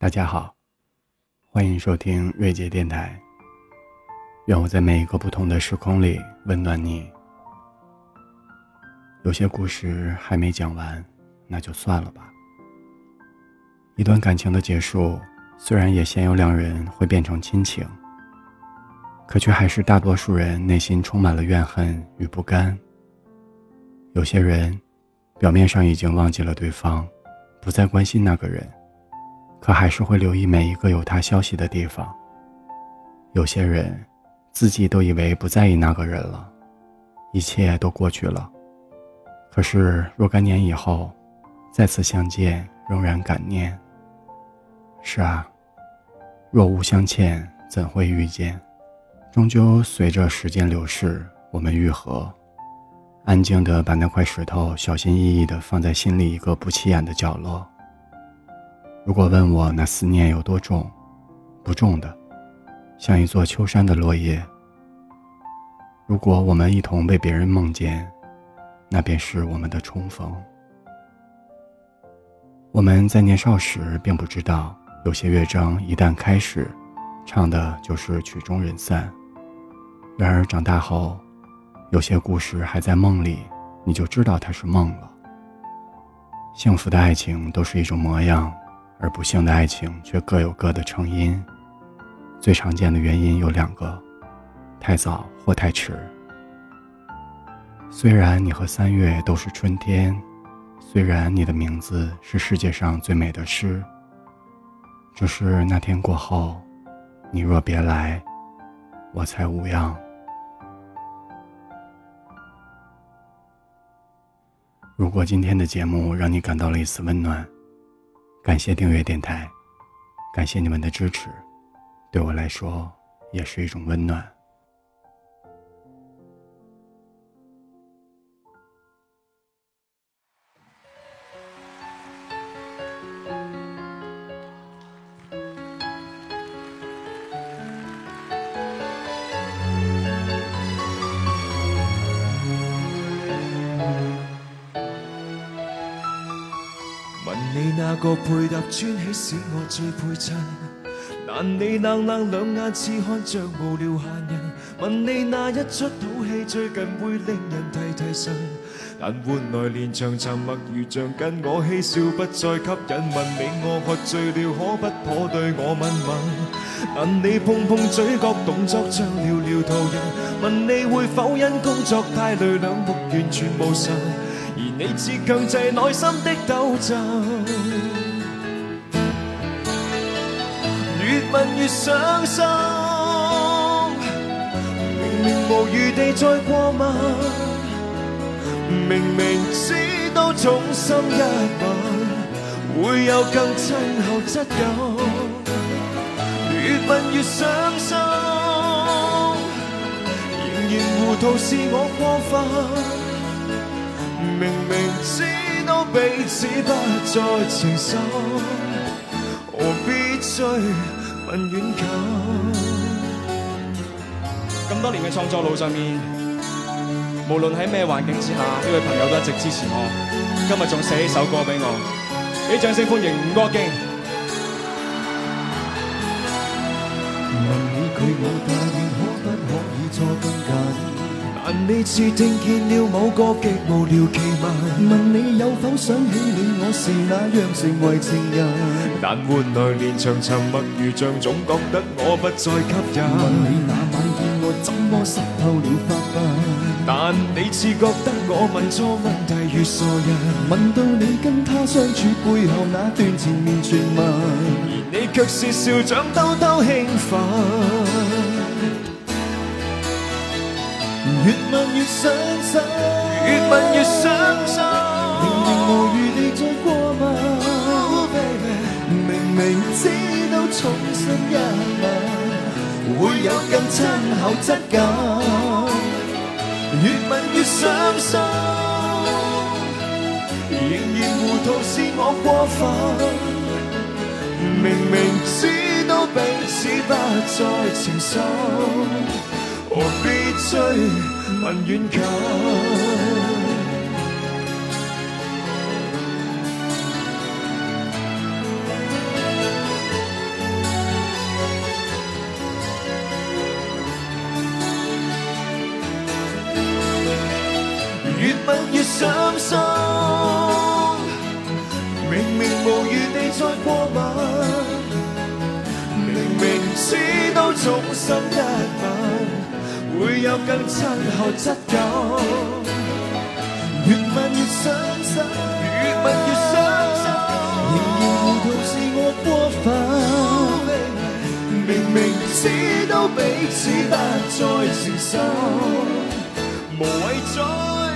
大家好，欢迎收听瑞杰电台。愿我在每一个不同的时空里温暖你。有些故事还没讲完，那就算了吧。一段感情的结束，虽然也鲜有两人会变成亲情，可却还是大多数人内心充满了怨恨与不甘。有些人表面上已经忘记了对方，不再关心那个人。可还是会留意每一个有他消息的地方。有些人，自己都以为不在意那个人了，一切都过去了。可是若干年以后，再次相见，仍然感念。是啊，若无相欠，怎会遇见？终究，随着时间流逝，我们愈合，安静地把那块石头小心翼翼地放在心里一个不起眼的角落。如果问我那思念有多重，不重的，像一座秋山的落叶。如果我们一同被别人梦见，那便是我们的重逢。我们在年少时并不知道，有些乐章一旦开始，唱的就是曲终人散。然而长大后，有些故事还在梦里，你就知道它是梦了。幸福的爱情都是一种模样。而不幸的爱情却各有各的成因，最常见的原因有两个：太早或太迟。虽然你和三月都是春天，虽然你的名字是世界上最美的诗，只是那天过后，你若别来，我才无恙。如果今天的节目让你感到了一丝温暖。感谢订阅电台，感谢你们的支持，对我来说也是一种温暖。你那个配搭穿起使我最配衬？但你冷冷两眼似看着无聊闲人。问你那一出好戏最近会令人提提神？但换来连场沉默如像跟我嬉笑不再吸引。问你我喝醉了可不可对我吻吻？但你碰碰嘴角动作像寥寥途人。问你会否因工作太累两目完全无神？而你只强制内心的斗争，越问越伤心，明明无余地再过问，明明知道衷心一吻会有更亲厚质感，越问越伤心，仍然糊涂是我过份。妻子不再承受，何必追问远近？咁多年嘅创作路上面，无论喺咩环境之下，呢位朋友都一直支持我，今日仲写一首歌俾我，俾掌声欢迎吴国敬。问起佢我，但愿可不可以再更紧？问你似听见了某个极无聊奇闻，问你有否想起你我是那样成为情人，但换来连场沉默，如像总觉得我不再吸引。问你那晚见我怎么湿透了发鬓，但你似觉得我问错问题如傻人。问到你跟他相处背后那段前面全闻，而你却是笑长兜兜兴奋。越问越伤心，越问越伤心，宁愿无余地再过问，明明知道重新一吻会有更亲厚质感，越问越伤心，仍然糊涂是我过分，明明知道彼此不再情深，何必追？越吻越伤心，明明无余地再过问，明明知道终生一吻。会有更亲厚质感。越问越伤心，越问越伤心。仍然糊涂是我过分。明明知道彼此不再承受，无谓再。